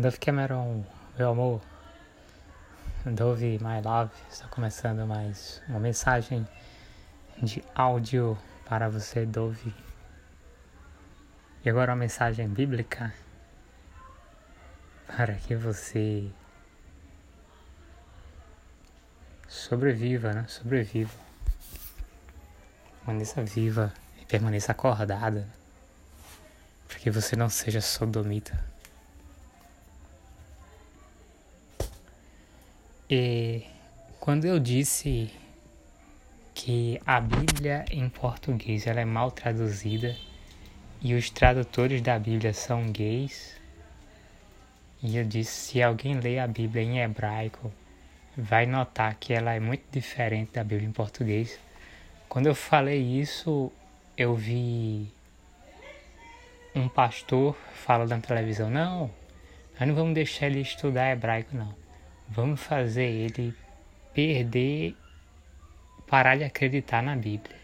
Dove Cameron, meu amor, Dove My Love, está começando mais uma mensagem de áudio para você, Dove. E agora uma mensagem bíblica para que você sobreviva, né? Sobreviva. Permaneça viva e permaneça acordada. Para que você não seja sodomita. E quando eu disse que a Bíblia em português ela é mal traduzida e os tradutores da Bíblia são gays, e eu disse se alguém lê a Bíblia em hebraico vai notar que ela é muito diferente da Bíblia em português. Quando eu falei isso, eu vi um pastor falando na televisão, não, nós não vamos deixar ele estudar hebraico não vamos fazer ele perder, parar de acreditar na Bíblia.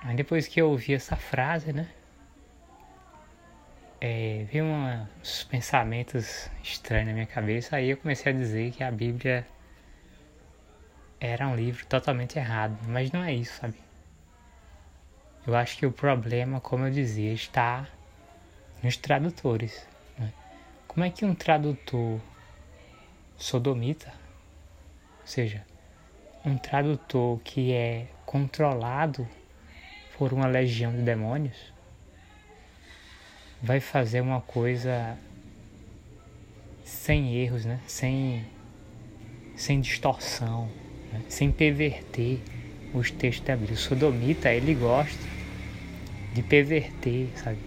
Aí depois que eu ouvi essa frase, né? É, vi uns pensamentos estranhos na minha cabeça, aí eu comecei a dizer que a Bíblia era um livro totalmente errado, mas não é isso, sabe? Eu acho que o problema, como eu dizia, está nos tradutores. Né? Como é que um tradutor sodomita, ou seja, um tradutor que é controlado por uma legião de demônios, vai fazer uma coisa sem erros, né? sem, sem distorção, né? sem perverter os textos da Bíblia. O sodomita, ele gosta de perverter, sabe?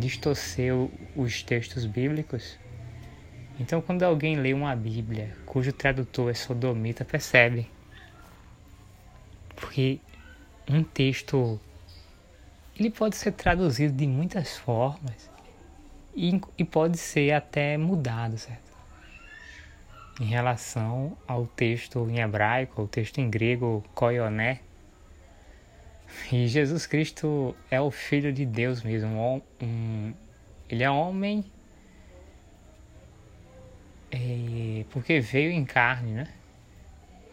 Distorcer os textos bíblicos então, quando alguém lê uma Bíblia cujo tradutor é sodomita, percebe. Porque um texto ele pode ser traduzido de muitas formas e, e pode ser até mudado, certo? Em relação ao texto em hebraico, ao texto em grego, koioné. E Jesus Cristo é o Filho de Deus mesmo. Um, um, ele é homem é, porque veio em carne, né?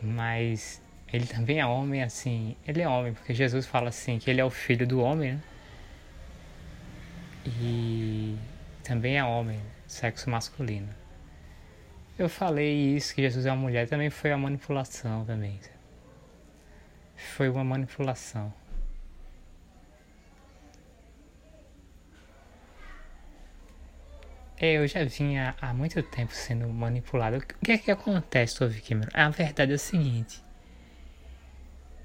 Mas ele também é homem, assim. Ele é homem, porque Jesus fala assim que ele é o filho do homem, né? E também é homem, sexo masculino. Eu falei isso, que Jesus é uma mulher, também foi uma manipulação também. Foi uma manipulação. Eu já vinha há muito tempo sendo manipulado. O que é que acontece, Tove Cameron? A verdade é o seguinte.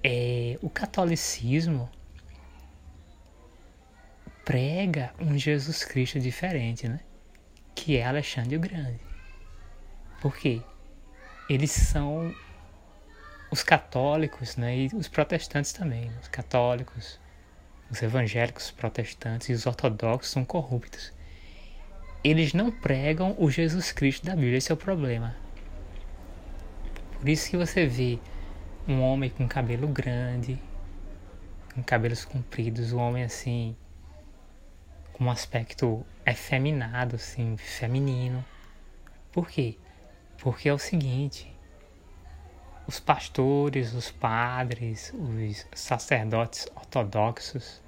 É, o catolicismo prega um Jesus Cristo diferente, né? Que é Alexandre o Grande. Por quê? Eles são os católicos, né? E os protestantes também. Os católicos, os evangélicos, os protestantes e os ortodoxos são corruptos eles não pregam o Jesus Cristo da Bíblia, esse é o problema. Por isso que você vê um homem com cabelo grande, com cabelos compridos, um homem assim, com um aspecto efeminado, assim, feminino. Por quê? Porque é o seguinte, os pastores, os padres, os sacerdotes ortodoxos,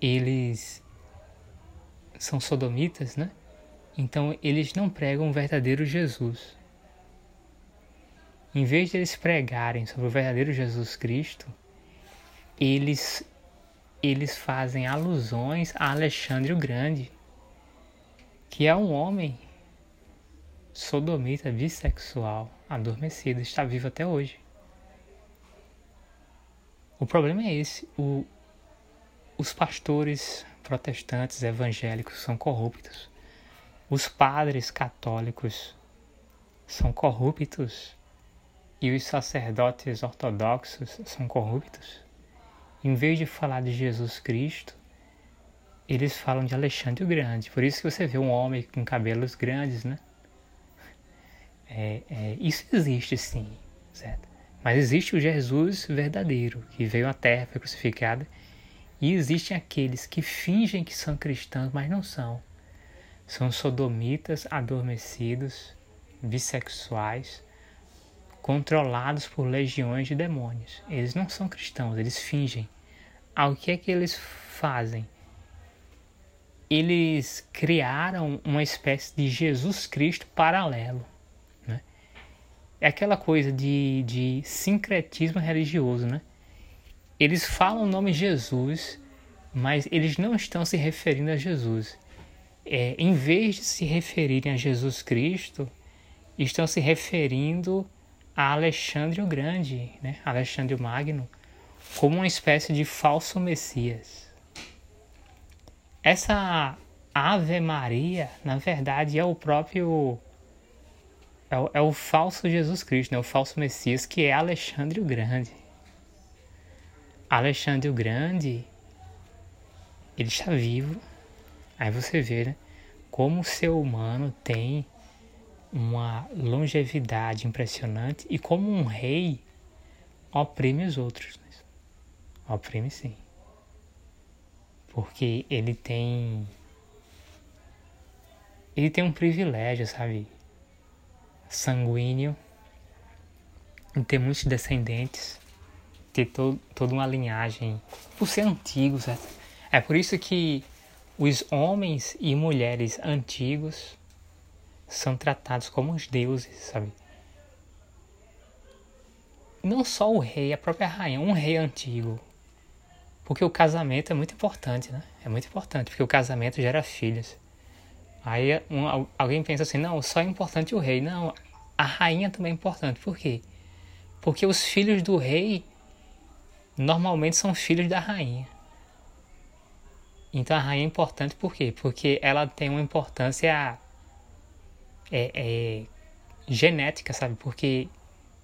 eles são sodomitas, né? Então eles não pregam o verdadeiro Jesus. Em vez de eles pregarem sobre o verdadeiro Jesus Cristo, eles eles fazem alusões a Alexandre o Grande, que é um homem sodomita bissexual, adormecido, está vivo até hoje. O problema é esse, o, os pastores protestantes evangélicos são corruptos. Os padres católicos são corruptos. E os sacerdotes ortodoxos são corruptos. Em vez de falar de Jesus Cristo, eles falam de Alexandre o Grande. Por isso que você vê um homem com cabelos grandes, né? É, é, isso existe sim, certo? Mas existe o Jesus verdadeiro, que veio à terra, foi crucificado e existem aqueles que fingem que são cristãos, mas não são. são sodomitas adormecidos, bissexuais, controlados por legiões de demônios. Eles não são cristãos, eles fingem. Ah, o que é que eles fazem? Eles criaram uma espécie de Jesus Cristo paralelo. Né? É aquela coisa de, de sincretismo religioso. Né? Eles falam o nome Jesus, mas eles não estão se referindo a Jesus. É, em vez de se referirem a Jesus Cristo, estão se referindo a Alexandre o Grande, né? Alexandre o Magno, como uma espécie de falso Messias. Essa Ave Maria, na verdade, é o próprio. É o, é o falso Jesus Cristo, né? o falso Messias, que é Alexandre o Grande. Alexandre o Grande, ele está vivo. Aí você vê, né? Como o ser humano tem uma longevidade impressionante e como um rei oprime os outros. Né? Oprime sim. Porque ele tem. Ele tem um privilégio, sabe? Sanguíneo. ter muitos descendentes. Ter to toda uma linhagem. Por ser antigo, certo? É por isso que os homens e mulheres antigos são tratados como os deuses, sabe? Não só o rei, a própria rainha, um rei antigo. Porque o casamento é muito importante, né? É muito importante, porque o casamento gera filhos. Aí um, alguém pensa assim, não, só é importante o rei. Não, a rainha também é importante. Por quê? Porque os filhos do rei normalmente são filhos da rainha. Então a rainha é importante por quê? Porque ela tem uma importância é, é genética, sabe? Porque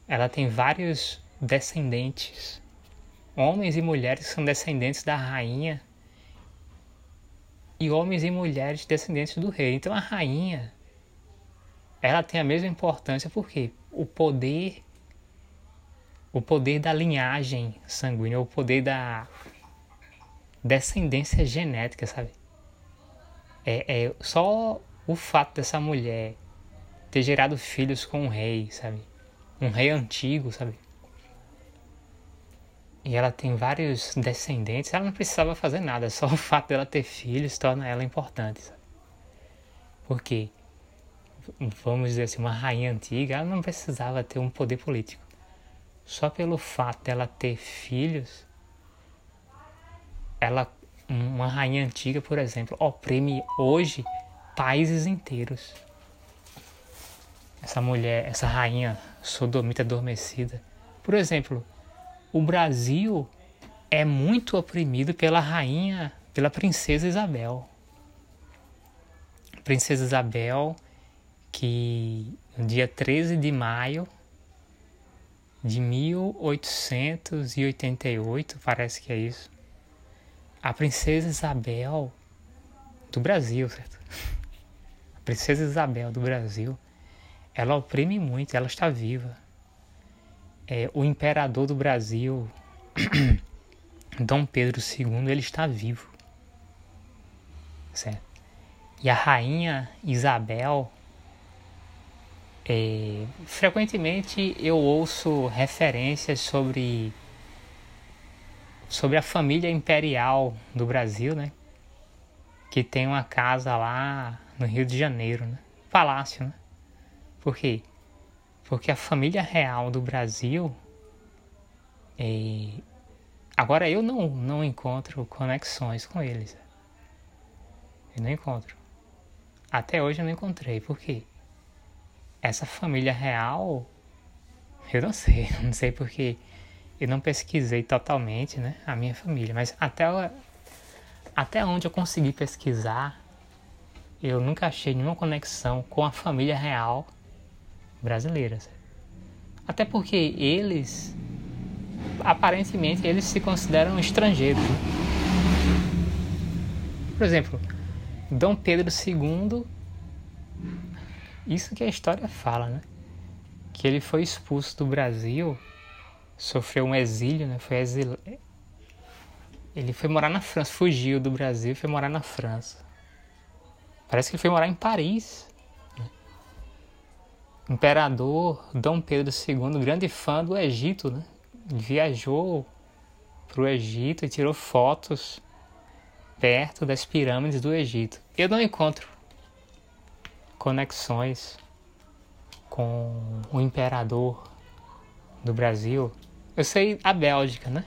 ela tem vários descendentes, homens e mulheres que são descendentes da rainha e homens e mulheres descendentes do rei. Então a rainha ela tem a mesma importância porque o poder o poder da linhagem sanguínea, o poder da descendência genética, sabe? É, é só o fato dessa mulher ter gerado filhos com um rei, sabe? Um rei antigo, sabe? E ela tem vários descendentes, ela não precisava fazer nada, só o fato dela ter filhos torna ela importante, sabe? Porque, vamos dizer assim, uma rainha antiga, ela não precisava ter um poder político. Só pelo fato dela ter filhos, ela, uma rainha antiga, por exemplo, oprime hoje países inteiros essa mulher, essa rainha sodomita adormecida. Por exemplo, o Brasil é muito oprimido pela rainha, pela princesa Isabel. Princesa Isabel, que no dia 13 de maio de 1888, parece que é isso. A princesa Isabel do Brasil, certo? A princesa Isabel do Brasil ela oprime muito, ela está viva. É, o imperador do Brasil, Dom Pedro II, ele está vivo. Certo? E a rainha Isabel, é, frequentemente eu ouço referências sobre sobre a família imperial do Brasil, né? Que tem uma casa lá no Rio de Janeiro, né? Palácio, né? Por quê? Porque a família real do Brasil. É... Agora eu não, não encontro conexões com eles. Eu não encontro. Até hoje eu não encontrei. Por quê? Essa família real. Eu não sei. Não sei porque eu não pesquisei totalmente né, a minha família. Mas até, até onde eu consegui pesquisar, eu nunca achei nenhuma conexão com a família real brasileiras. Até porque eles, aparentemente, eles se consideram estrangeiros. Né? Por exemplo, Dom Pedro II, isso que a história fala, né? Que ele foi expulso do Brasil, sofreu um exílio, né? Foi exil... Ele foi morar na França, fugiu do Brasil e foi morar na França. Parece que ele foi morar em Paris. Imperador Dom Pedro II, grande fã do Egito, né? Viajou para o Egito e tirou fotos perto das pirâmides do Egito. Eu não encontro conexões com o imperador do Brasil. Eu sei a Bélgica, né?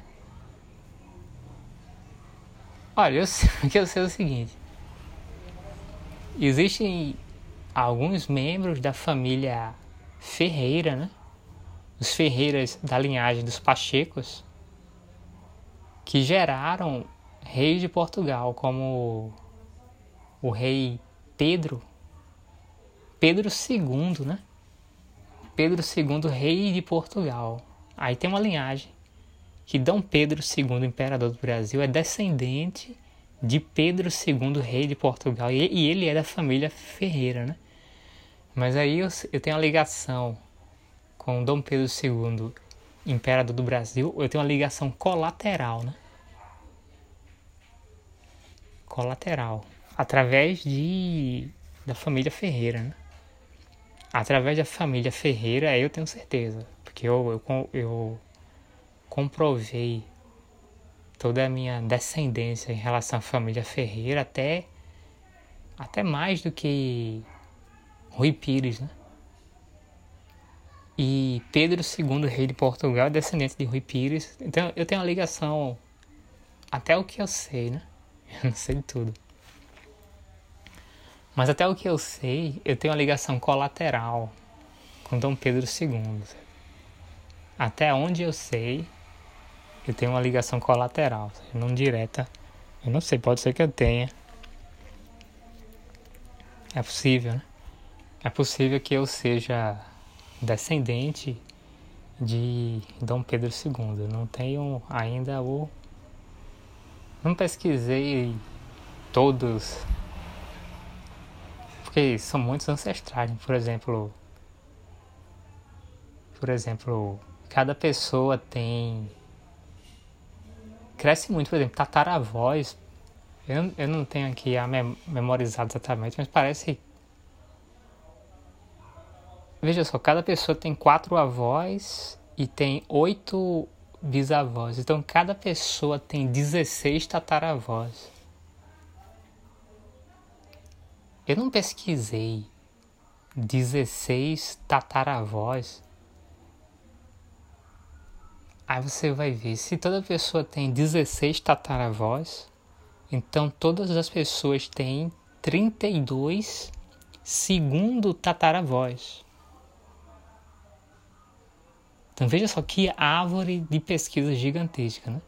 Olha, eu sei, eu sei o seguinte. Existem alguns membros da família Ferreira, né? Os Ferreiras da linhagem dos Pachecos, que geraram reis de Portugal, como o rei Pedro, Pedro II, né? Pedro II, rei de Portugal. Aí tem uma linhagem que Dom Pedro II, imperador do Brasil, é descendente de Pedro II, rei de Portugal, e ele é da família Ferreira, né? Mas aí eu, tenho uma ligação com Dom Pedro II, imperador do Brasil, eu tenho uma ligação colateral, né? Colateral, através de da família Ferreira, né? Através da família Ferreira, eu tenho certeza, porque eu, eu, eu comprovei toda a minha descendência em relação à família Ferreira, até, até mais do que Rui Pires, né? E Pedro II, rei de Portugal, descendente de Rui Pires. Então eu tenho uma ligação até o que eu sei, né? Eu não sei de tudo. Mas até o que eu sei, eu tenho uma ligação colateral com Dom Pedro II. Até onde eu sei, eu tenho uma ligação colateral, não direta. Eu não sei, pode ser que eu tenha. É possível, né? É possível que eu seja descendente de Dom Pedro II. Eu não tenho ainda o. Não pesquisei todos. Porque são muitos ancestrais. Por exemplo. Por exemplo, cada pessoa tem. Cresce muito, por exemplo, tataravós. Eu, eu não tenho aqui a mem memorizado exatamente, mas parece Veja só, cada pessoa tem quatro avós e tem oito bisavós. Então cada pessoa tem 16 tataravós. Eu não pesquisei 16 tataravós. Aí você vai ver, se toda pessoa tem 16 tataravós, então todas as pessoas têm 32 segundo tataravós. Então veja só que árvore de pesquisa gigantesca, né?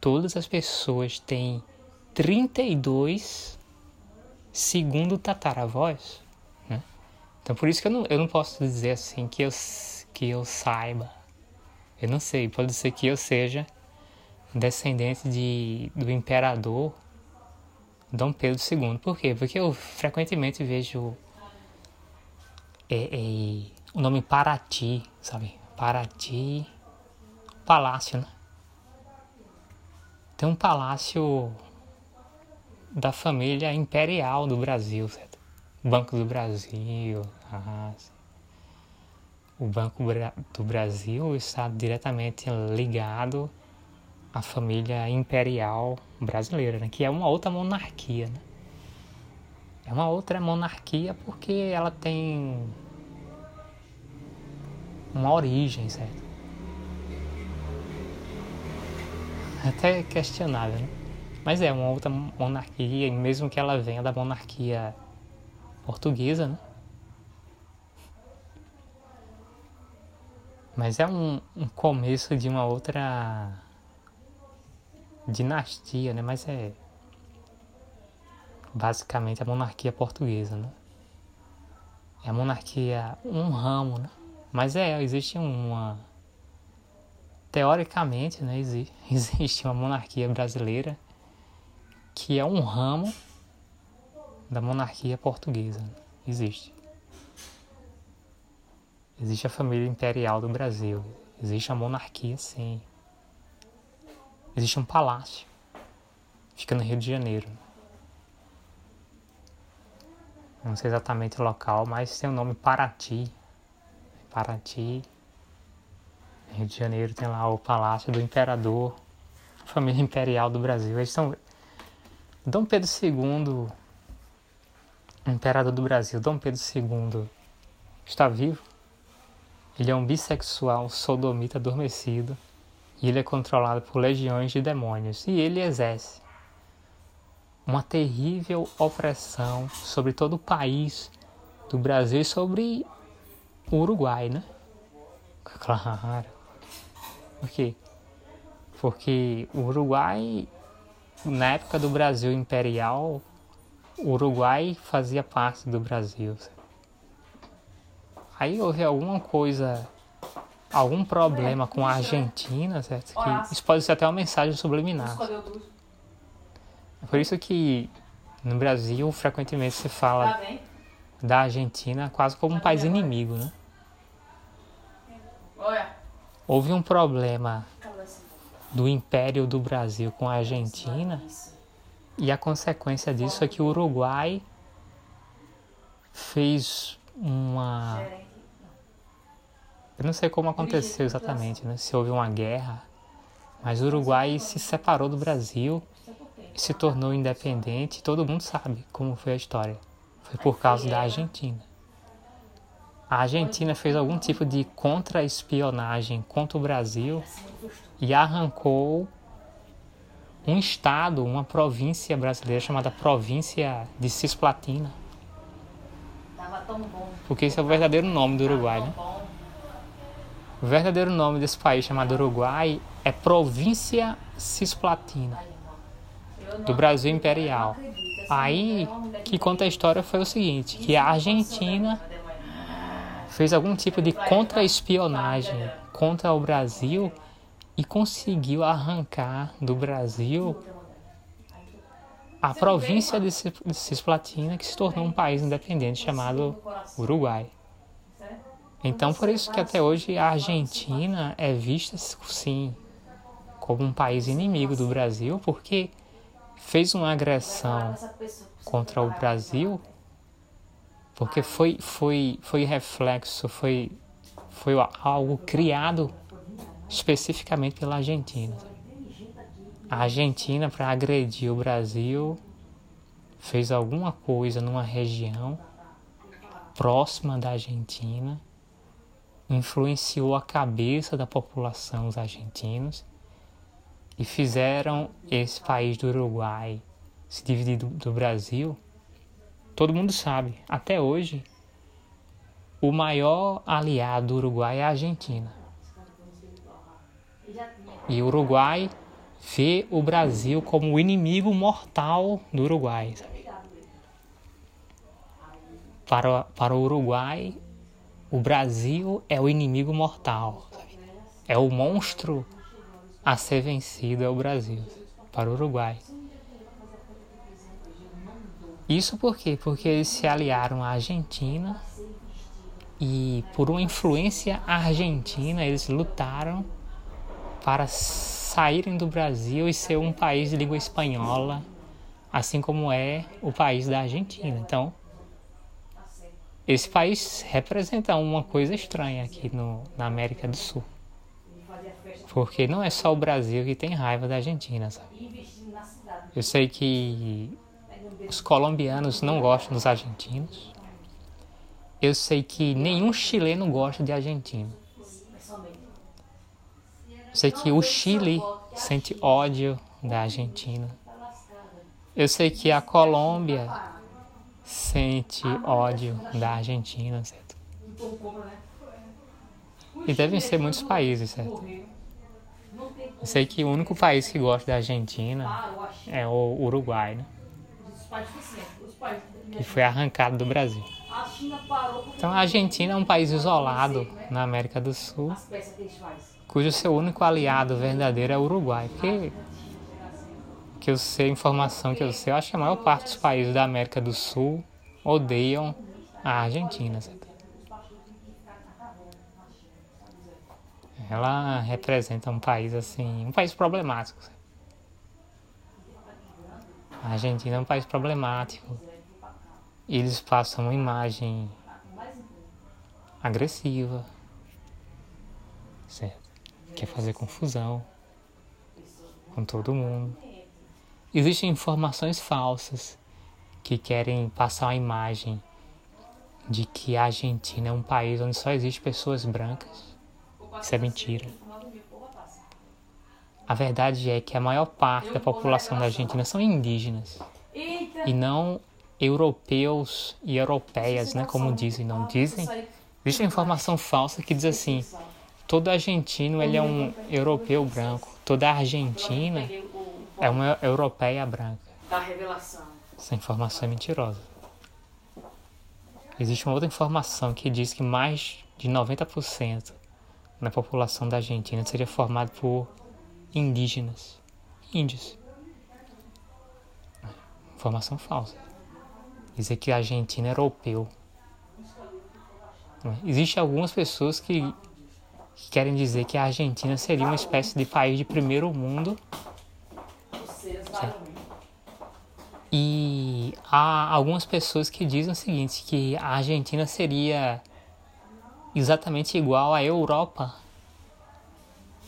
Todas as pessoas têm 32 segundo tataravós, né? Então por isso que eu não, eu não posso dizer assim que eu, que eu saiba. Eu não sei, pode ser que eu seja descendente de, do imperador Dom Pedro II. Por quê? Porque eu frequentemente vejo é, é, o nome Paraty, sabe? Paraty, palácio, né? Tem um palácio da família imperial do Brasil, certo? Banco do Brasil, ah, o Banco do Brasil está diretamente ligado à família imperial brasileira, né? que é uma outra monarquia. Né? É uma outra monarquia porque ela tem uma origem, certo? Até questionável, né? Mas é uma outra monarquia, mesmo que ela venha da monarquia portuguesa, né? Mas é um, um começo de uma outra dinastia, né? Mas é basicamente a monarquia portuguesa, né? É a monarquia, um ramo, né? Mas é, existe uma. Teoricamente, né, existe uma monarquia brasileira que é um ramo da monarquia portuguesa. Existe. Existe a família imperial do Brasil. Existe a monarquia, sim. Existe um palácio. Fica no Rio de Janeiro. não sei exatamente o local, mas tem o nome Paraty. Paraty, Rio de Janeiro, tem lá o Palácio do Imperador, família imperial do Brasil. Eles são Dom Pedro II, imperador do Brasil, Dom Pedro II, está vivo. Ele é um bissexual sodomita adormecido e ele é controlado por legiões de demônios e ele exerce uma terrível opressão sobre todo o país do Brasil e sobre o Uruguai, né? Claro. Por quê? Porque o Uruguai, na época do Brasil imperial, o Uruguai fazia parte do Brasil. Aí houve alguma coisa, algum problema com a Argentina, certo? Que isso pode ser até uma mensagem subliminar. É por isso que no Brasil frequentemente se fala tá da Argentina quase como um tá país inimigo, né? Houve um problema do Império do Brasil com a Argentina e a consequência disso é que o Uruguai fez uma. Eu não sei como aconteceu exatamente, né? se houve uma guerra, mas o Uruguai se separou do Brasil se tornou independente, todo mundo sabe como foi a história. Foi por causa da Argentina. A Argentina fez algum tipo de contra-espionagem contra o Brasil e arrancou um estado, uma província brasileira chamada Província de Cisplatina. Porque esse é o verdadeiro nome do Uruguai, né? O verdadeiro nome desse país chamado Uruguai é Província Cisplatina do Brasil Imperial. Aí que conta a história foi o seguinte, que a Argentina fez algum tipo de contra-espionagem contra o Brasil e conseguiu arrancar do Brasil a província de Cisplatina, que se tornou um país independente chamado Uruguai. Então, por isso que até hoje a Argentina é vista, sim, como um país inimigo do Brasil, porque fez uma agressão contra o Brasil, porque foi, foi, foi reflexo, foi, foi algo criado especificamente pela Argentina. A Argentina, para agredir o Brasil, fez alguma coisa numa região próxima da Argentina, influenciou a cabeça da população, os argentinos, e fizeram esse país do Uruguai se dividir do, do Brasil, todo mundo sabe, até hoje, o maior aliado do Uruguai é a Argentina. E o Uruguai vê o Brasil como o inimigo mortal do Uruguai. Sabe? Para, para o Uruguai, o Brasil é o inimigo mortal. Sabe? É o monstro a ser vencido é o Brasil, para o Uruguai. Isso por quê? Porque eles se aliaram à Argentina e por uma influência argentina eles lutaram para saírem do Brasil e ser um país de língua espanhola, assim como é o país da Argentina. Então, esse país representa uma coisa estranha aqui no, na América do Sul. Porque não é só o Brasil que tem raiva da Argentina, sabe? Eu sei que os colombianos não gostam dos argentinos. Eu sei que nenhum chileno gosta de argentino. Eu sei que o Chile sente ódio da Argentina. Eu sei que a Colômbia sente ódio da Argentina, certo? E devem ser muitos países, certo? Eu sei que o único país que gosta da Argentina é o Uruguai, né? Que foi arrancado do Brasil. Então a Argentina é um país isolado na América do Sul, cujo seu único aliado verdadeiro é o Uruguai. Porque que eu sei, informação que eu sei, eu acho que a maior parte dos países da América do Sul odeiam a Argentina? Ela representa um país assim, um país problemático. A Argentina é um país problemático. eles passam uma imagem agressiva, certo? Quer fazer confusão com todo mundo. Existem informações falsas que querem passar a imagem de que a Argentina é um país onde só existe pessoas brancas. Isso é mentira. A verdade é que a maior parte da população da Argentina são indígenas. E não europeus e europeias, né, como dizem, não dizem. Existe a informação falsa que diz assim: todo argentino ele é um europeu branco, toda argentina é uma europeia branca. Essa informação é mentirosa. Existe uma outra informação que diz que mais de 90% da população da Argentina seria formada por indígenas, índios. Informação falsa. Dizer que a Argentina é europeu. Existem algumas pessoas que, que querem dizer que a Argentina seria uma espécie de país de primeiro mundo. Certo? E há algumas pessoas que dizem o seguinte, que a Argentina seria exatamente igual à Europa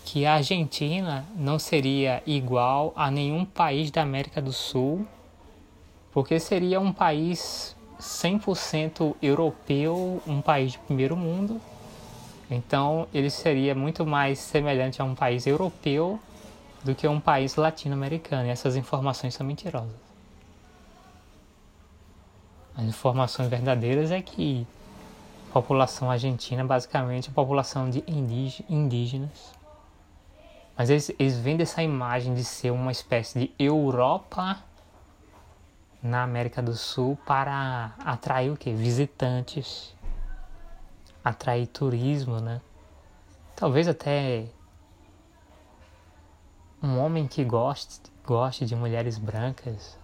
que a Argentina não seria igual a nenhum país da América do Sul, porque seria um país 100% europeu, um país de primeiro mundo. Então, ele seria muito mais semelhante a um país europeu do que a um país latino-americano. E essas informações são mentirosas. As informações verdadeiras é que a população argentina basicamente é a população de indígenas mas eles, eles vendem essa imagem de ser uma espécie de Europa na América do Sul para atrair o que? Visitantes, atrair turismo, né? Talvez até um homem que goste, goste de mulheres brancas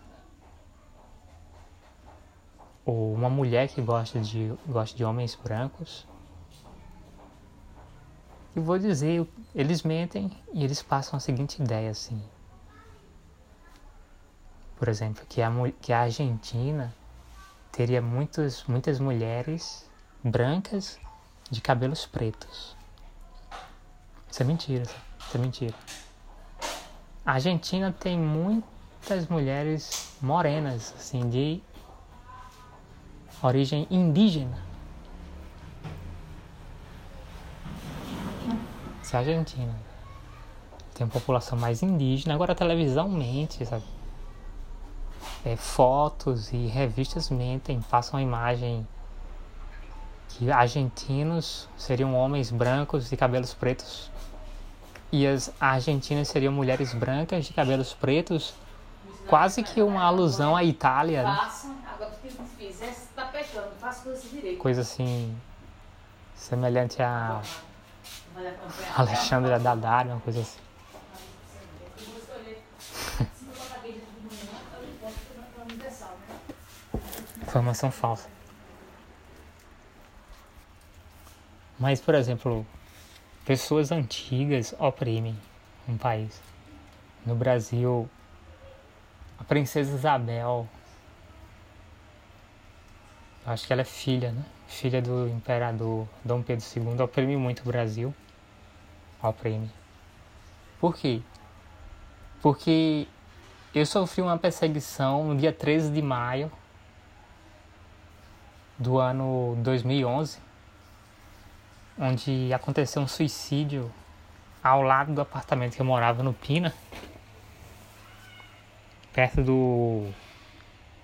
ou uma mulher que gosta de, gosta de homens brancos e vou dizer, eles mentem e eles passam a seguinte ideia assim. Por exemplo, que a, que a Argentina teria muitos, muitas mulheres brancas de cabelos pretos. Isso é mentira, isso é mentira. A Argentina tem muitas mulheres morenas, assim, de origem indígena. Se a Argentina tem uma população mais indígena, agora a televisão mente, sabe? É, fotos e revistas mentem, passam a imagem que argentinos seriam homens brancos de cabelos pretos e as argentinas seriam mulheres brancas de cabelos pretos, quase que uma alusão à Itália. Né? Coisa assim, semelhante a Alexandre Daddario, uma coisa assim. Informação falsa. Mas, por exemplo, pessoas antigas oprimem um país. No Brasil, a princesa Isabel, acho que ela é filha, né? Filha do imperador Dom Pedro II, oprime muito o Brasil ao prêmio. Por quê? Porque eu sofri uma perseguição no dia 13 de maio do ano 2011, onde aconteceu um suicídio ao lado do apartamento que eu morava no Pina, perto do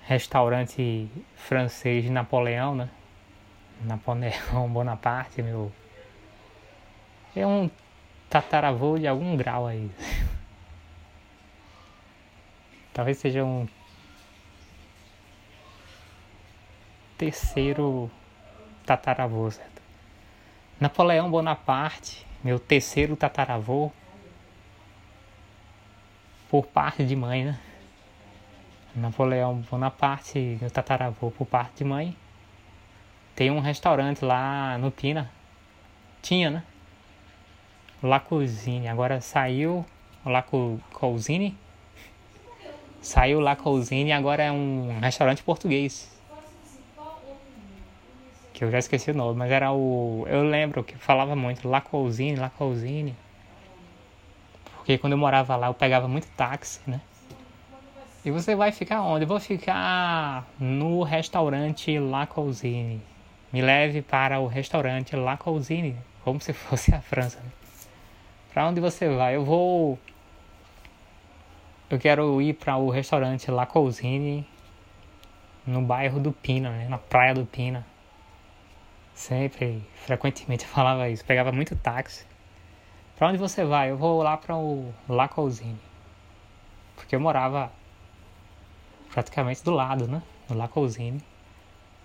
restaurante francês de Napoleão, né? Napoleão Bonaparte, meu. É um tataravô de algum grau aí. Talvez seja um terceiro tataravô, certo? Napoleão Bonaparte, meu terceiro tataravô, por parte de mãe, né? Napoleão Bonaparte, meu tataravô por parte de mãe, tem um restaurante lá no Pina. Tinha, né? La Cuisine. Agora saiu La Cuisine. Saiu e agora é um restaurante português. que eu já esqueci o nome, mas era o. Eu lembro que falava muito Lacousine, Lacousine. Porque quando eu morava lá eu pegava muito táxi, né? E você vai ficar onde? Eu vou ficar no restaurante La Cousine. Me leve para o restaurante La Cousine, como se fosse a França. Né? Para onde você vai? Eu vou. Eu quero ir para o restaurante La Cousine no bairro do Pina, né? na praia do Pina. Sempre, frequentemente eu falava isso. Pegava muito táxi. Para onde você vai? Eu vou lá para o La Cousine. Porque eu morava praticamente do lado, né? No La Cousine.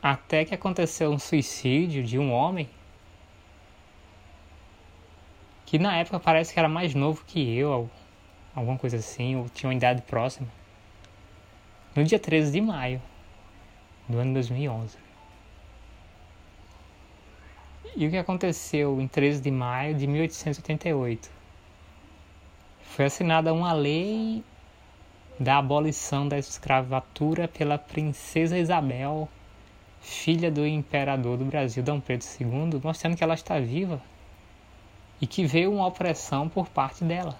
Até que aconteceu um suicídio de um homem que na época parece que era mais novo que eu, alguma coisa assim, ou tinha uma idade próxima. No dia 13 de maio do ano 2011. E o que aconteceu em 13 de maio de 1888? Foi assinada uma lei da abolição da escravatura pela princesa Isabel, filha do imperador do Brasil, Dom Pedro II, mostrando que ela está viva e que veio uma opressão por parte dela.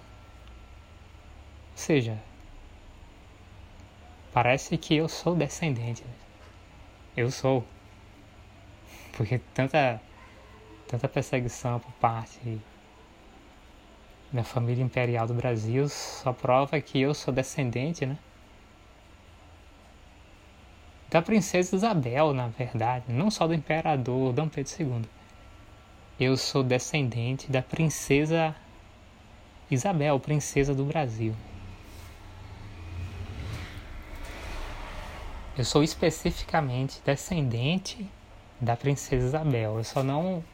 Ou seja, parece que eu sou descendente. Eu sou. Porque tanta, tanta perseguição por parte da família imperial do Brasil só prova que eu sou descendente, né? Da princesa Isabel, na verdade, não só do imperador Dom Pedro II. Eu sou descendente da princesa Isabel, princesa do Brasil. Eu sou especificamente descendente da princesa Isabel. Eu só não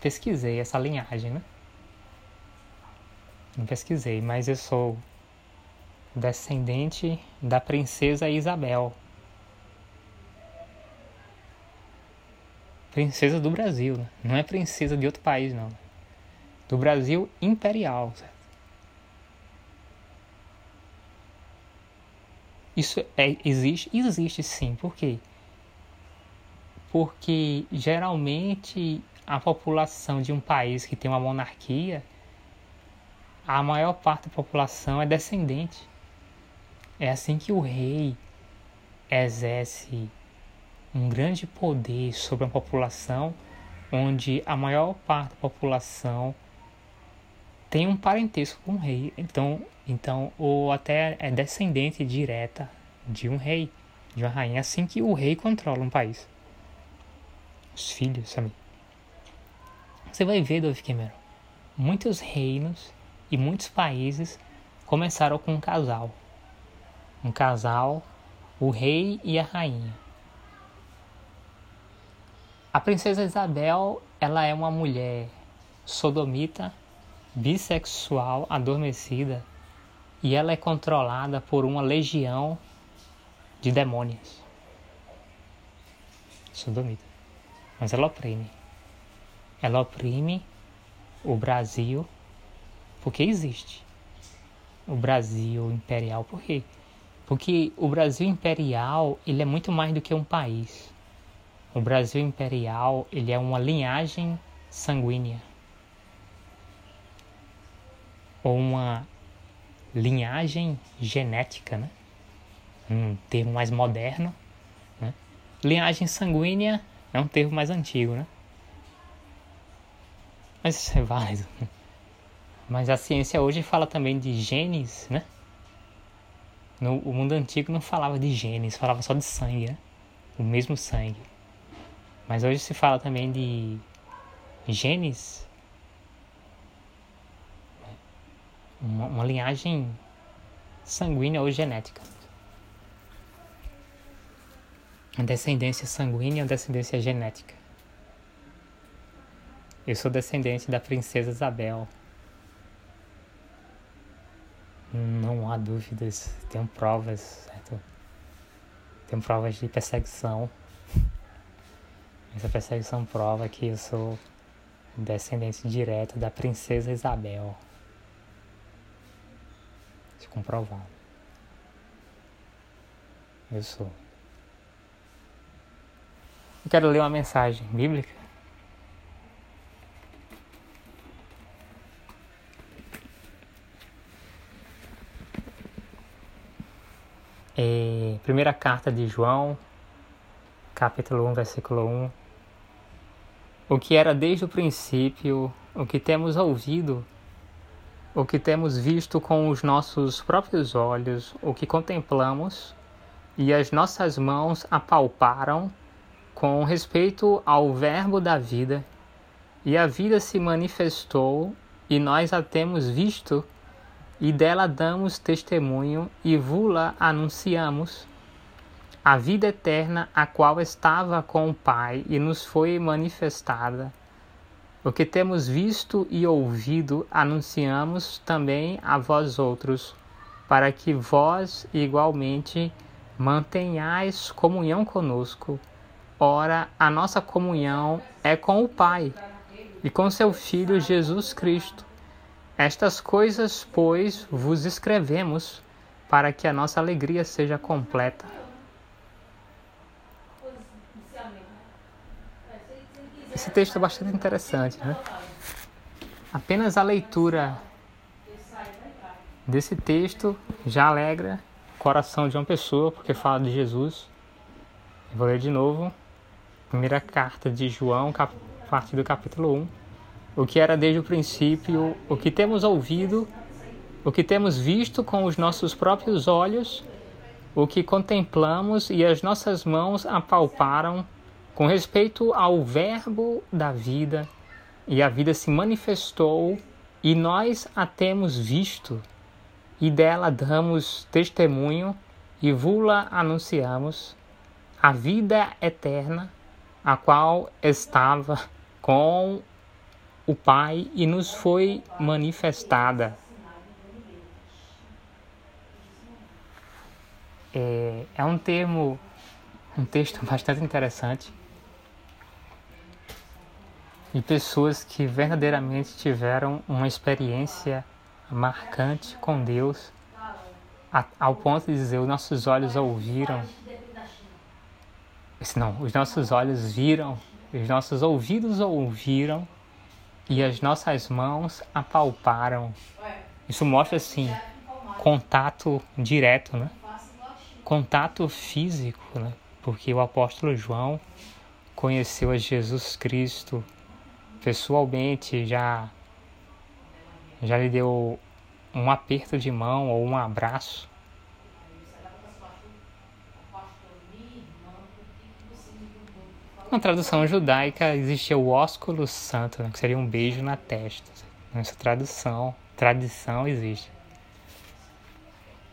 pesquisei essa linhagem, né? Não pesquisei, mas eu sou descendente da princesa Isabel. Princesa do Brasil, né? não é princesa de outro país, não. Do Brasil imperial, certo? Isso é, existe? Existe sim. Por quê? Porque geralmente a população de um país que tem uma monarquia, a maior parte da população é descendente. É assim que o rei exerce um grande poder sobre a população, onde a maior parte da população tem um parentesco com o rei. Então, então, ou até é descendente direta de um rei, de uma rainha, assim que o rei controla um país. Os filhos, sabe? Você vai ver, Dove Cameron, muitos reinos e muitos países começaram com um casal. Um casal, o rei e a rainha. A princesa Isabel, ela é uma mulher sodomita, bissexual, adormecida, e ela é controlada por uma legião de demônios. Sodomita. Mas ela oprime. Ela oprime o Brasil porque existe. O Brasil imperial, por quê? Porque o Brasil imperial, ele é muito mais do que um país. O Brasil imperial, ele é uma linhagem sanguínea. Ou uma linhagem genética, né? um termo mais moderno. Né? Linhagem sanguínea é um termo mais antigo, né? Mas isso é válido. Mas a ciência hoje fala também de genes, né? No, o mundo antigo não falava de genes, falava só de sangue, né? O mesmo sangue. Mas hoje se fala também de genes uma, uma linhagem sanguínea ou genética. A descendência sanguínea ou descendência genética. Eu sou descendente da princesa Isabel. Não há dúvidas, tenho provas, certo? Tenho provas de perseguição. Essa perseguição prova que eu sou descendente direto da princesa Isabel comprovado. Eu sou. Eu quero ler uma mensagem bíblica. É, primeira carta de João, capítulo 1, versículo 1. O que era desde o princípio, o que temos ouvido, o que temos visto com os nossos próprios olhos, o que contemplamos e as nossas mãos apalparam com respeito ao Verbo da vida, e a vida se manifestou, e nós a temos visto, e dela damos testemunho e vula anunciamos. A vida eterna, a qual estava com o Pai e nos foi manifestada. O que temos visto e ouvido, anunciamos também a vós outros, para que vós igualmente mantenhais comunhão conosco. Ora, a nossa comunhão é com o Pai e com seu Filho Jesus Cristo. Estas coisas, pois, vos escrevemos para que a nossa alegria seja completa. Esse texto é bastante interessante, né? Apenas a leitura desse texto já alegra coração de uma pessoa, porque fala de Jesus. Eu vou ler de novo. Primeira carta de João, cap... parte do capítulo 1. O que era desde o princípio, o que temos ouvido, o que temos visto com os nossos próprios olhos, o que contemplamos e as nossas mãos apalparam com respeito ao Verbo da vida, e a vida se manifestou, e nós a temos visto e dela damos testemunho e vula anunciamos a vida eterna, a qual estava com o Pai e nos foi manifestada. É, é um termo, um texto bastante interessante de pessoas que verdadeiramente tiveram uma experiência marcante com Deus, ao ponto de dizer: os nossos olhos ouviram. Não, os nossos olhos viram, os nossos ouvidos ouviram e as nossas mãos apalparam. Isso mostra assim contato direto, né? Contato físico, né? Porque o apóstolo João conheceu a Jesus Cristo pessoalmente, já já lhe deu um aperto de mão ou um abraço. Na tradução judaica existia o ósculo santo, né, que seria um beijo na testa. Nessa tradução, tradição existe.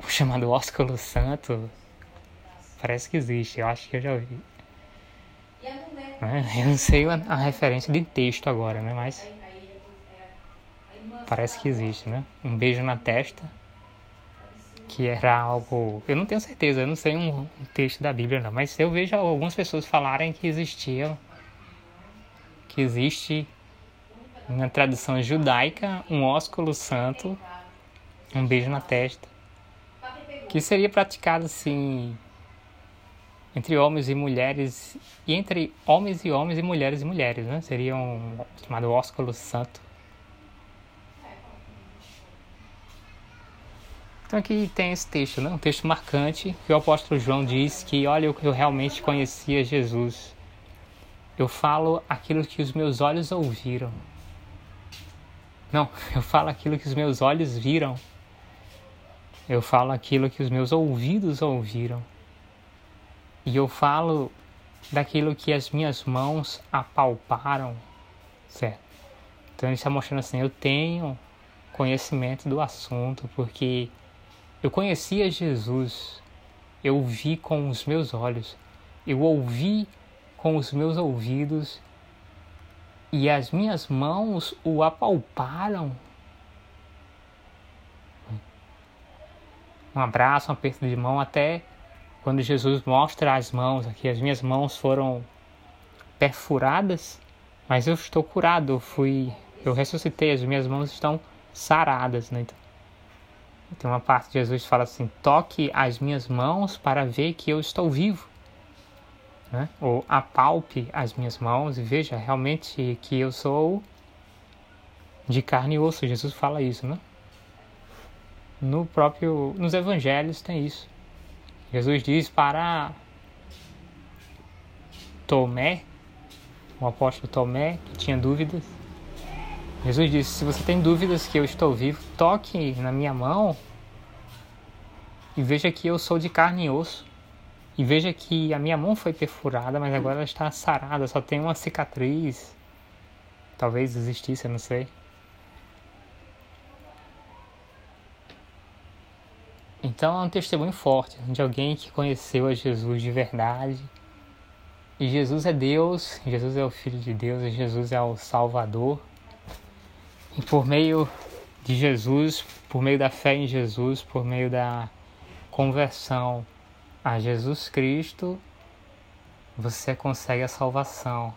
O chamado ósculo santo parece que existe, eu acho que eu já ouvi. Eu não sei a referência de texto agora, né? Mas parece que existe, né? Um beijo na testa, que era algo. Eu não tenho certeza, eu não sei um, texto da Bíblia, não, mas eu vejo algumas pessoas falarem que existia, que existe na tradição judaica um ósculo santo, um beijo na testa, que seria praticado assim entre homens e mulheres e entre homens e homens e mulheres e mulheres, né? Seria um chamado ósculo santo. Então aqui tem esse texto, né? um texto marcante, que o apóstolo João diz que, olha, eu, eu realmente conhecia Jesus. Eu falo aquilo que os meus olhos ouviram. Não, eu falo aquilo que os meus olhos viram. Eu falo aquilo que os meus ouvidos ouviram. E eu falo daquilo que as minhas mãos apalparam, certo? Então ele está mostrando assim, eu tenho conhecimento do assunto, porque eu conhecia Jesus, eu vi com os meus olhos, eu ouvi com os meus ouvidos e as minhas mãos o apalparam. Um abraço, um aperto de mão, até quando Jesus mostra as mãos aqui, as minhas mãos foram perfuradas, mas eu estou curado, eu fui, eu ressuscitei, as minhas mãos estão saradas, né? Então, tem uma parte de Jesus fala assim: toque as minhas mãos para ver que eu estou vivo. né? ou apalpe as minhas mãos e veja realmente que eu sou de carne e osso. Jesus fala isso, né? No próprio, nos evangelhos tem isso. Jesus diz para Tomé, o apóstolo Tomé, que tinha dúvidas. Jesus disse: Se você tem dúvidas que eu estou vivo, toque na minha mão e veja que eu sou de carne e osso. E veja que a minha mão foi perfurada, mas agora ela está sarada, só tem uma cicatriz. Talvez existisse, eu não sei. Então é um testemunho forte de alguém que conheceu a Jesus de verdade. E Jesus é Deus, Jesus é o Filho de Deus, Jesus é o Salvador. E por meio de Jesus, por meio da fé em Jesus, por meio da conversão a Jesus Cristo, você consegue a salvação.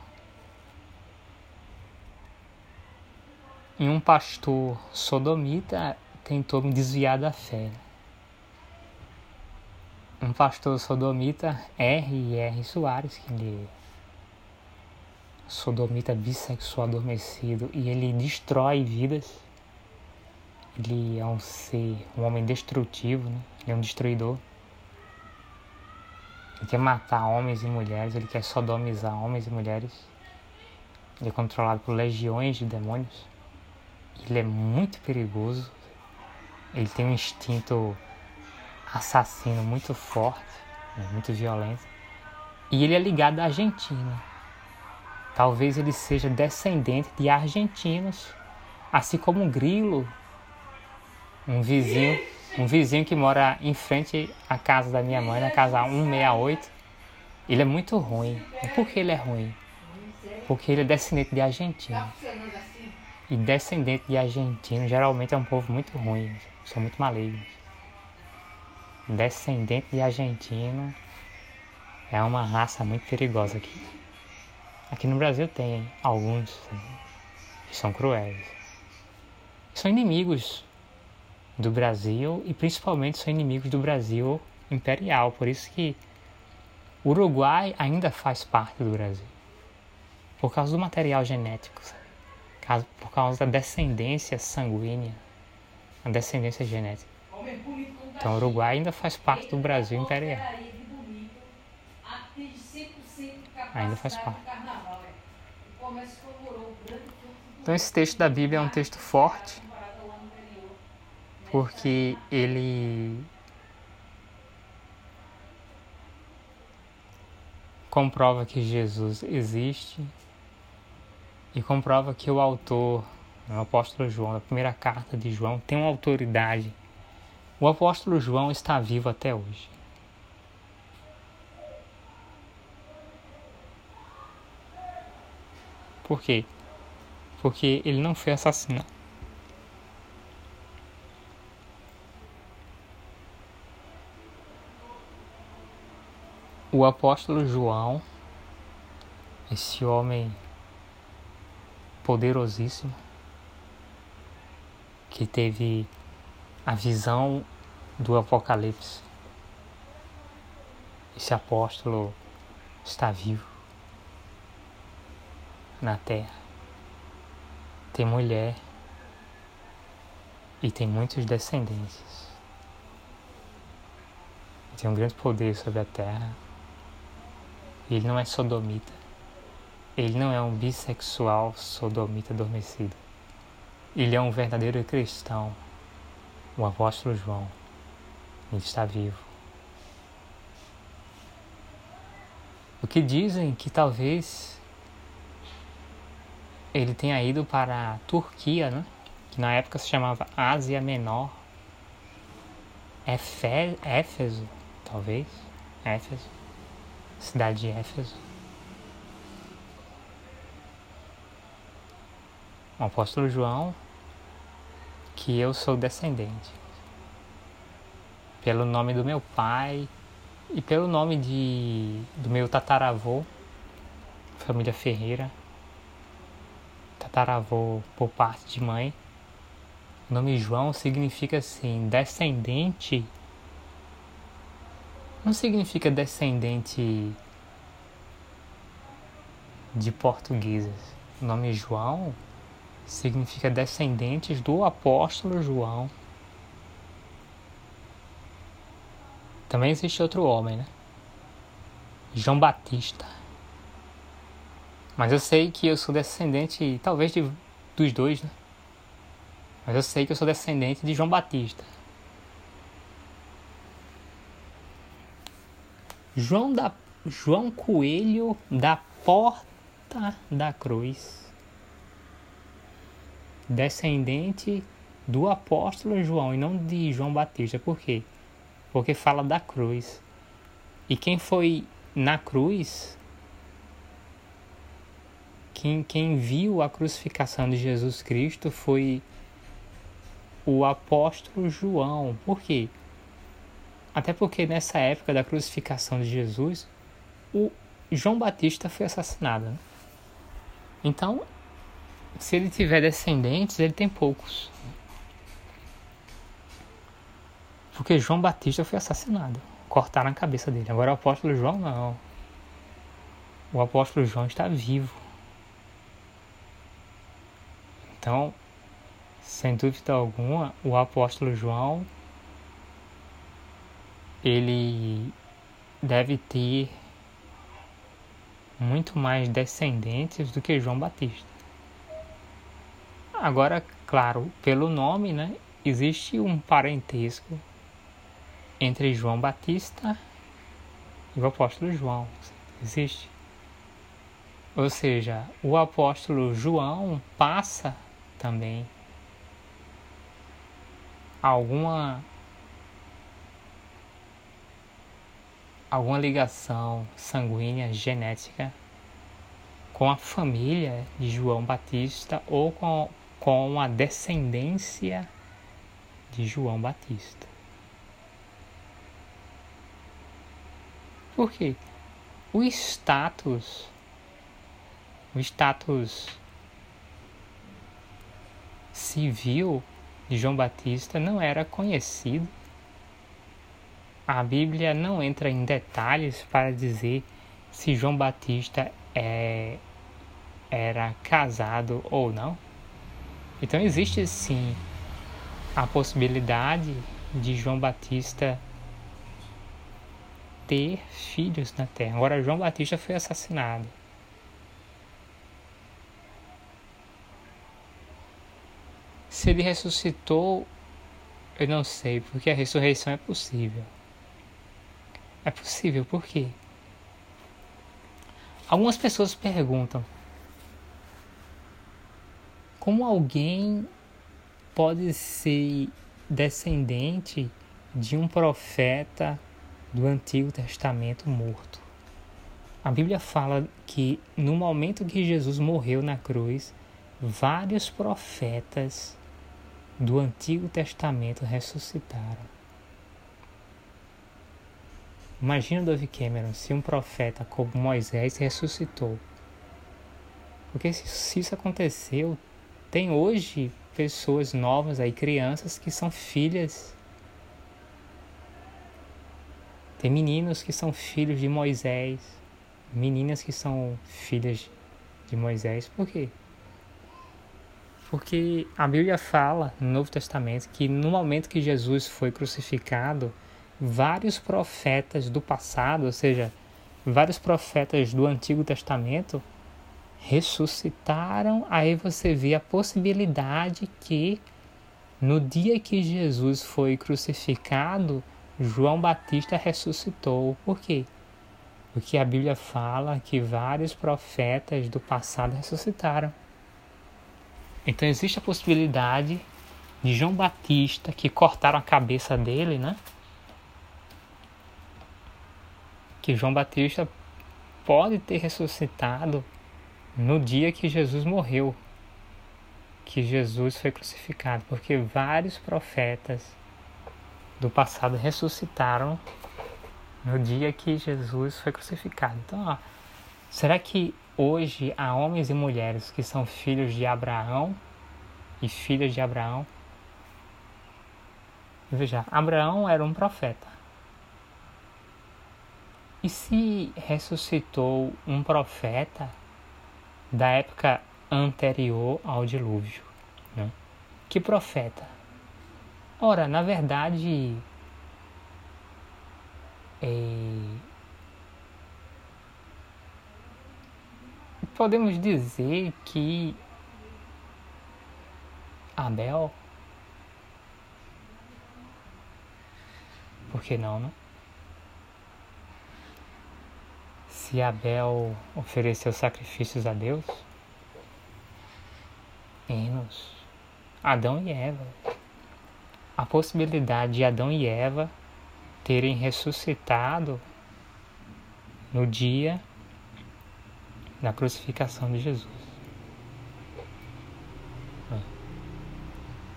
E um pastor sodomita tentou me desviar da fé. Um pastor sodomita, R. R. Soares, que ele sodomita bissexual adormecido e ele destrói vidas. Ele é um ser, um homem destrutivo, né? Ele é um destruidor. Ele quer matar homens e mulheres, ele quer sodomizar homens e mulheres. Ele é controlado por legiões de demônios. Ele é muito perigoso. Ele tem um instinto assassino muito forte, né? muito violento. E ele é ligado à Argentina. Talvez ele seja descendente de argentinos, assim como um grilo, um vizinho um vizinho que mora em frente à casa da minha mãe, na casa 168, ele é muito ruim. Por que ele é ruim? Porque ele é descendente de argentino. E descendente de argentino geralmente é um povo muito ruim, são muito malignos. Descendente de argentino é uma raça muito perigosa aqui. Aqui no Brasil tem alguns que são cruéis. São inimigos do Brasil e principalmente são inimigos do Brasil imperial. Por isso que o Uruguai ainda faz parte do Brasil. Por causa do material genético, sabe? por causa da descendência sanguínea, a descendência genética. Então o Uruguai ainda faz parte do Brasil imperial. Ainda faz parte. Então esse texto da Bíblia é um texto forte porque ele comprova que Jesus existe e comprova que o autor, o apóstolo João, a primeira carta de João, tem uma autoridade. O apóstolo João está vivo até hoje. Por quê? Porque ele não foi assassinado. o apóstolo João, esse homem poderosíssimo, que teve a visão do Apocalipse. Esse apóstolo está vivo na terra. Tem mulher e tem muitos descendentes. Tem um grande poder sobre a terra. Ele não é sodomita. Ele não é um bissexual sodomita adormecido. Ele é um verdadeiro cristão. O apóstolo João. Ele está vivo. O que dizem que talvez ele tenha ido para a Turquia, né? que na época se chamava Ásia Menor. Éfe, Éfeso, talvez. Éfeso cidade de Éfeso. O apóstolo João, que eu sou descendente, pelo nome do meu pai e pelo nome de, do meu tataravô, família Ferreira, tataravô por parte de mãe. O nome João significa assim, descendente não significa descendente de portugueses. O nome João significa descendentes do apóstolo João. Também existe outro homem, né? João Batista. Mas eu sei que eu sou descendente, talvez, de, dos dois, né? Mas eu sei que eu sou descendente de João Batista. João, da, João Coelho da Porta da Cruz. Descendente do apóstolo João e não de João Batista. Por quê? Porque fala da cruz. E quem foi na cruz, quem, quem viu a crucificação de Jesus Cristo foi o apóstolo João. Por quê? Até porque nessa época da crucificação de Jesus, o João Batista foi assassinado. Né? Então, se ele tiver descendentes, ele tem poucos. Porque João Batista foi assassinado. Cortaram a cabeça dele. Agora o apóstolo João não. O apóstolo João está vivo. Então, sem dúvida alguma, o apóstolo João ele deve ter muito mais descendentes do que João Batista. Agora, claro, pelo nome, né, existe um parentesco entre João Batista e o apóstolo João. Existe. Ou seja, o apóstolo João passa também alguma alguma ligação sanguínea genética com a família de João Batista ou com, com a descendência de João Batista. Por quê? O status, o status civil de João Batista não era conhecido a Bíblia não entra em detalhes para dizer se João Batista é, era casado ou não. Então existe sim a possibilidade de João Batista ter filhos na terra. Agora, João Batista foi assassinado. Se ele ressuscitou, eu não sei, porque a ressurreição é possível. É possível, por quê? Algumas pessoas perguntam: como alguém pode ser descendente de um profeta do Antigo Testamento morto? A Bíblia fala que no momento que Jesus morreu na cruz, vários profetas do Antigo Testamento ressuscitaram. Imagina Dove Cameron se um profeta como Moisés ressuscitou. Porque se, se isso aconteceu, tem hoje pessoas novas aí, crianças que são filhas. Tem meninos que são filhos de Moisés, meninas que são filhas de Moisés. Por quê? Porque a Bíblia fala no Novo Testamento que no momento que Jesus foi crucificado, vários profetas do passado, ou seja, vários profetas do Antigo Testamento ressuscitaram. Aí você vê a possibilidade que no dia que Jesus foi crucificado, João Batista ressuscitou. Por quê? Porque a Bíblia fala que vários profetas do passado ressuscitaram. Então existe a possibilidade de João Batista, que cortaram a cabeça dele, né? que João Batista pode ter ressuscitado no dia que Jesus morreu, que Jesus foi crucificado, porque vários profetas do passado ressuscitaram no dia que Jesus foi crucificado. Então, ó, será que hoje há homens e mulheres que são filhos de Abraão e filhas de Abraão? Veja, Abraão era um profeta. E se ressuscitou um profeta da época anterior ao dilúvio. Né? Que profeta? Ora, na verdade, é... podemos dizer que Abel, por que não, né? Se Abel ofereceu sacrifícios a Deus, Enos, Adão e Eva. A possibilidade de Adão e Eva terem ressuscitado no dia da crucificação de Jesus.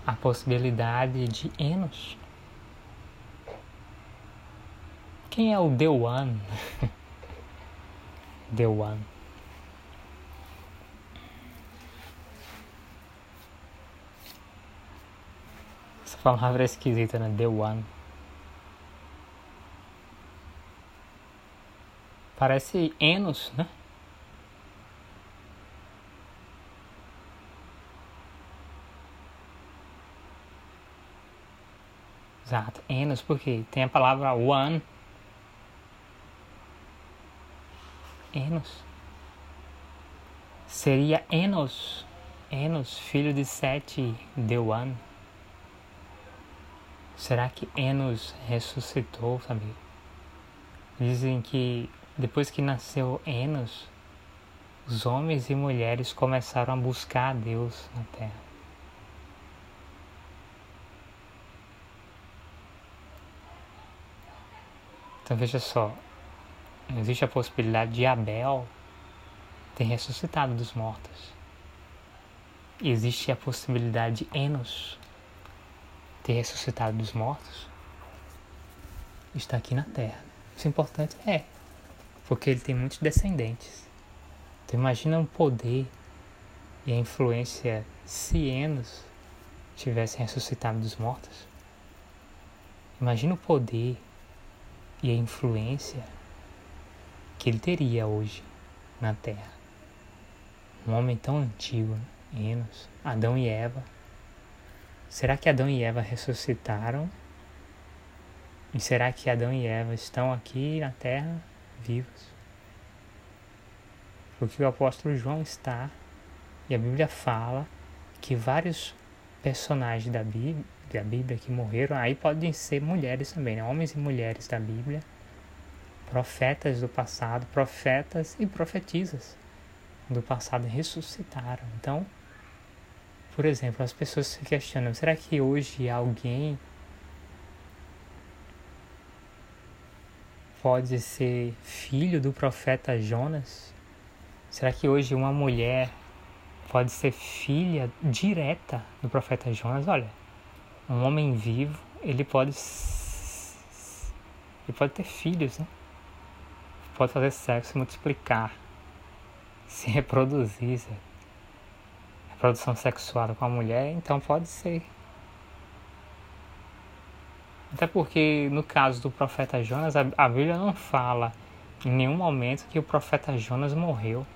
A possibilidade de Enos. Quem é o The One? The One. Essa palavra é esquisita, né? The One. Parece Enos, né? Exato, Enos, porque tem a palavra one Enos. Seria Enos, Enos, filho de Sete, de One. Será que Enos ressuscitou, sabe? Dizem que depois que nasceu Enos, os homens e mulheres começaram a buscar a Deus na terra. Então veja só, existe a possibilidade de Abel ter ressuscitado dos mortos. Existe a possibilidade de Enos ter ressuscitado dos mortos. Está aqui na Terra. Isso é importante é, porque ele tem muitos descendentes. Então imagina o poder e a influência se Enos tivesse ressuscitado dos mortos. Imagina o poder e a influência que ele teria hoje na Terra. Um homem tão antigo, Enos, Adão e Eva. Será que Adão e Eva ressuscitaram? E será que Adão e Eva estão aqui na Terra vivos? Porque o apóstolo João está, e a Bíblia fala que vários personagens da Bíblia, da Bíblia que morreram, aí podem ser mulheres também, né? homens e mulheres da Bíblia, profetas do passado, profetas e profetisas do passado ressuscitaram. Então, por exemplo, as pessoas se questionam: será que hoje alguém pode ser filho do profeta Jonas? Será que hoje uma mulher pode ser filha direta do profeta Jonas? Olha, um homem vivo, ele pode ele pode ter filhos, né? Pode fazer sexo, multiplicar, se reproduzir, sabe? reprodução sexual com a mulher, então pode ser. Até porque no caso do profeta Jonas, a Bíblia não fala em nenhum momento que o profeta Jonas morreu.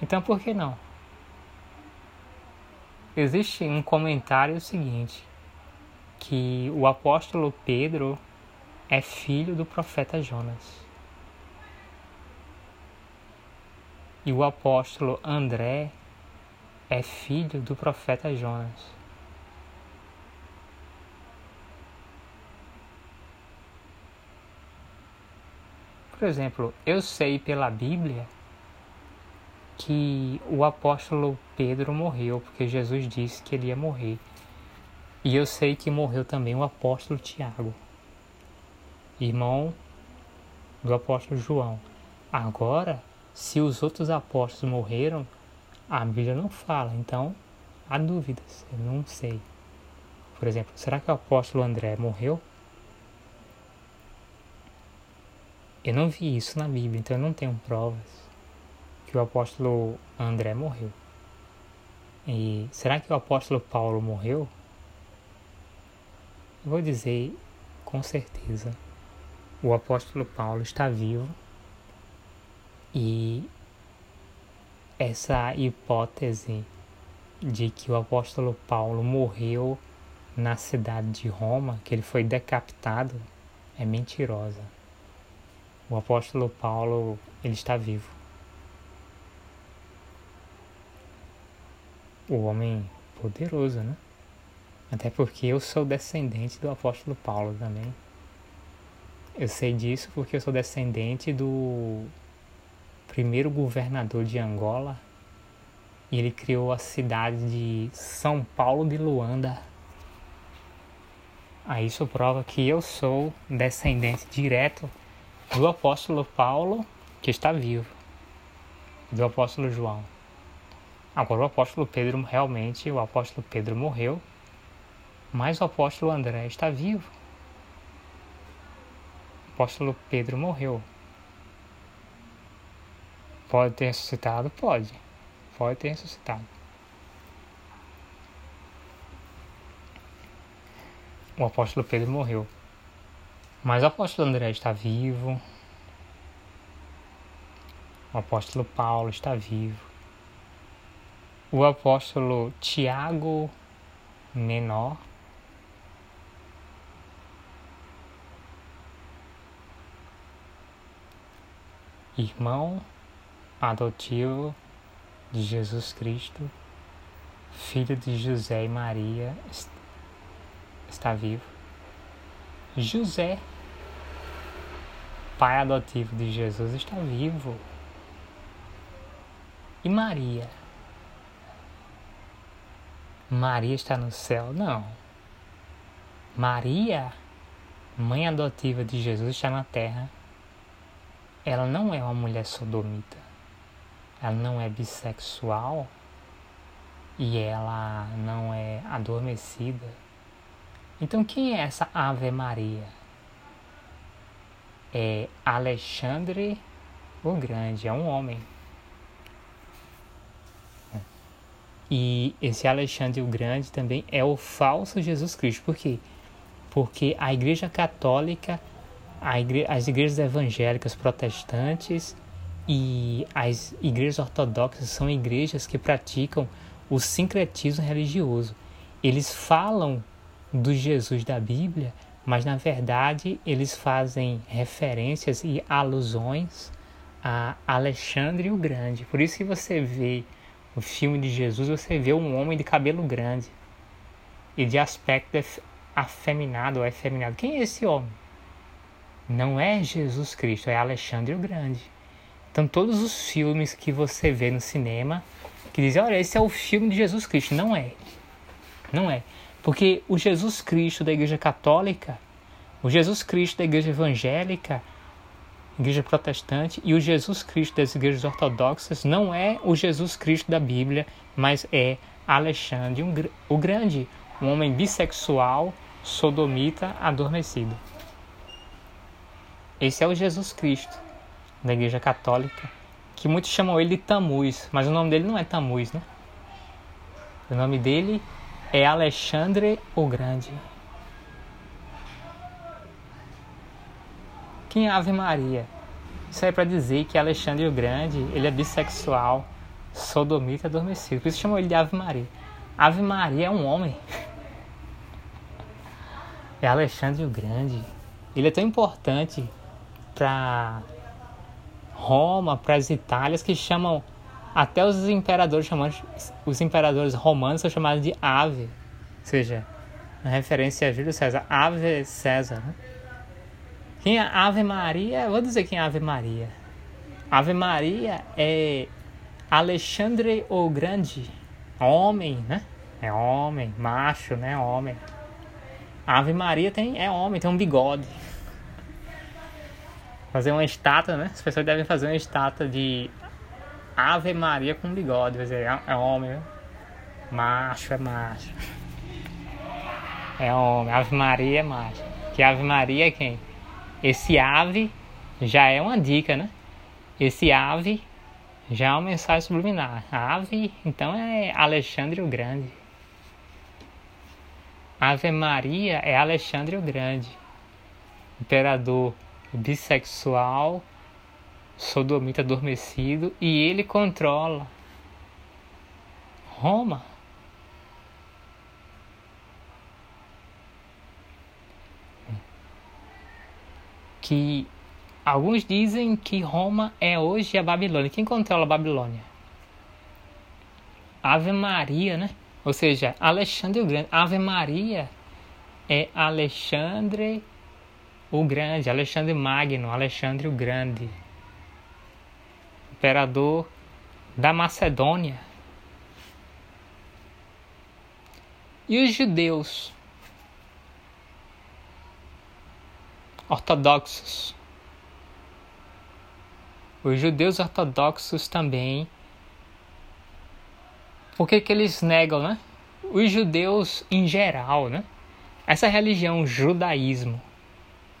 Então por que não? Existe um comentário seguinte, que o apóstolo Pedro é filho do profeta Jonas. E o apóstolo André é filho do profeta Jonas. Por exemplo, eu sei pela Bíblia que o apóstolo Pedro morreu, porque Jesus disse que ele ia morrer. E eu sei que morreu também o apóstolo Tiago, irmão do apóstolo João. Agora, se os outros apóstolos morreram, a Bíblia não fala, então há dúvidas, eu não sei. Por exemplo, será que o apóstolo André morreu? Eu não vi isso na Bíblia, então eu não tenho provas que o apóstolo André morreu. E será que o apóstolo Paulo morreu? Eu vou dizer com certeza: o apóstolo Paulo está vivo e essa hipótese de que o apóstolo Paulo morreu na cidade de Roma, que ele foi decapitado, é mentirosa. O apóstolo Paulo, ele está vivo. O homem poderoso, né? Até porque eu sou descendente do apóstolo Paulo também. Eu sei disso porque eu sou descendente do primeiro governador de Angola. E ele criou a cidade de São Paulo de Luanda. Aí isso prova que eu sou descendente direto do apóstolo Paulo, que está vivo, do apóstolo João. Agora o apóstolo Pedro realmente, o apóstolo Pedro morreu, mas o apóstolo André está vivo. O apóstolo Pedro morreu. Pode ter ressuscitado? Pode. Pode ter ressuscitado. O apóstolo Pedro morreu. Mas o apóstolo André está vivo. O apóstolo Paulo está vivo. O apóstolo Tiago Menor irmão adotivo de Jesus Cristo, filho de José e Maria, está vivo. José, pai adotivo de Jesus, está vivo. E Maria? Maria está no céu? Não. Maria, mãe adotiva de Jesus, está na terra. Ela não é uma mulher sodomita ela não é bissexual e ela não é adormecida. Então quem é essa Ave Maria? É Alexandre o Grande, é um homem. E esse Alexandre o Grande também é o falso Jesus Cristo. Por quê? Porque a Igreja Católica, a igre as igrejas evangélicas protestantes e as igrejas ortodoxas são igrejas que praticam o sincretismo religioso. Eles falam do Jesus da Bíblia, mas na verdade eles fazem referências e alusões a Alexandre o Grande. Por isso que você vê o filme de Jesus, você vê um homem de cabelo grande e de aspecto afeminado ou efeminado. Quem é esse homem? Não é Jesus Cristo, é Alexandre o Grande. Então, todos os filmes que você vê no cinema que dizem, olha, esse é o filme de Jesus Cristo. Não é. Não é. Porque o Jesus Cristo da Igreja Católica, o Jesus Cristo da Igreja Evangélica, Igreja Protestante e o Jesus Cristo das Igrejas Ortodoxas não é o Jesus Cristo da Bíblia, mas é Alexandre o Grande, um homem bissexual, sodomita, adormecido. Esse é o Jesus Cristo da Igreja Católica, que muitos chamam ele de Tamuz, mas o nome dele não é Tamuz, né? O nome dele é Alexandre o Grande. Quem é Ave Maria? Isso é para dizer que Alexandre o Grande, ele é bissexual, sodomita adormecido. Por isso chamam ele de Ave Maria. Ave Maria é um homem. É Alexandre o Grande. Ele é tão importante para Roma, para as Itálias, que chamam até os imperadores chamados, os imperadores romanos são chamados de ave, ou seja, na referência a Júlio César, ave César. Né? Quem é Ave Maria? Vou dizer quem é Ave Maria. Ave Maria é Alexandre o Grande, homem, né? É homem, macho, né? Homem. Ave Maria tem, é homem, tem um bigode fazer uma estátua, né? As pessoas devem fazer uma estátua de Ave Maria com bigode. Quer dizer, é, é homem, né? Macho é macho. É homem. Ave Maria é macho. Que Ave Maria é quem? Esse ave já é uma dica, né? Esse ave já é uma mensagem subliminar. ave, então, é Alexandre o Grande. Ave Maria é Alexandre o Grande, imperador bissexual, sodomita adormecido, e ele controla Roma. Que alguns dizem que Roma é hoje a Babilônia. Quem controla a Babilônia? Ave Maria, né? Ou seja, Alexandre o Grande. Ave Maria é Alexandre o Grande, Alexandre Magno, Alexandre o Grande, imperador da Macedônia. E os judeus ortodoxos. Os judeus ortodoxos também. Por que, que eles negam, né? Os judeus em geral, né? Essa religião judaísmo.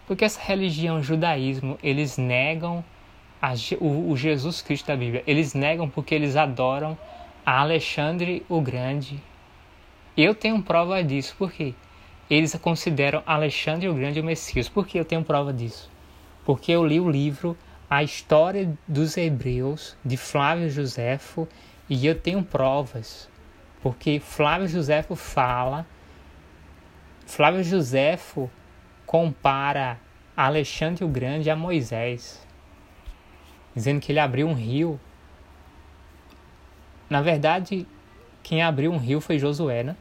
Porque essa religião judaísmo, eles negam a, o, o Jesus Cristo da Bíblia. Eles negam porque eles adoram a Alexandre o Grande. Eu tenho prova disso, por quê? Eles consideram Alexandre o Grande o Messias. Por que eu tenho prova disso? Porque eu li o livro A História dos Hebreus, de Flávio Josefo, e eu tenho provas. Porque Flávio Josefo fala Flávio Josefo compara Alexandre o Grande a Moisés, dizendo que ele abriu um rio. Na verdade, quem abriu um rio foi Josué, né?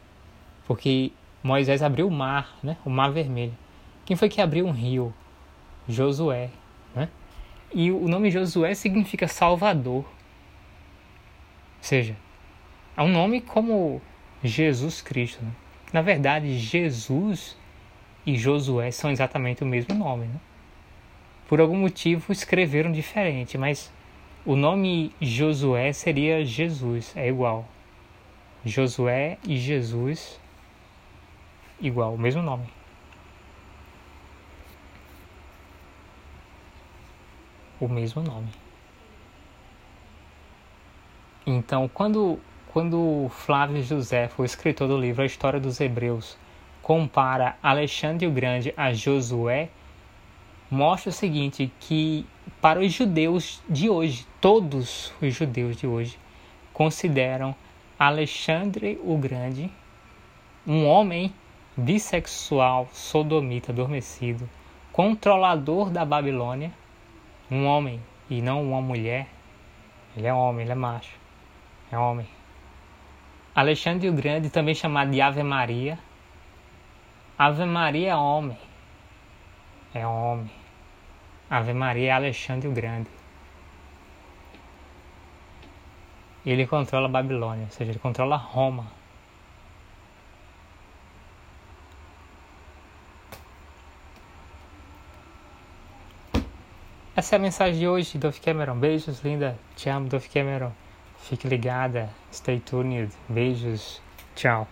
Porque Moisés abriu o mar, né? O mar vermelho. Quem foi que abriu um rio? Josué, né? E o nome Josué significa Salvador. Ou seja, é um nome como Jesus Cristo, né? Na verdade, Jesus e Josué são exatamente o mesmo nome. Né? Por algum motivo escreveram diferente, mas o nome Josué seria Jesus, é igual. Josué e Jesus, igual, o mesmo nome. O mesmo nome. Então, quando quando Flávio José, o escritor do livro A História dos Hebreus, compara Alexandre o Grande a Josué, mostra o seguinte, que para os judeus de hoje, todos os judeus de hoje, consideram Alexandre o Grande um homem bissexual, sodomita, adormecido, controlador da Babilônia, um homem e não uma mulher. Ele é homem, ele é macho, é homem. Alexandre o Grande, também chamado de Ave Maria. Ave Maria é homem. É homem. Ave Maria é Alexandre o Grande. Ele controla Babilônia, ou seja, ele controla Roma. Essa é a mensagem de hoje, Dolph Cameron. Beijos, linda. Te amo, Dolph Cameron. Fique ligada. Stay tuned. Beijos. Tchau.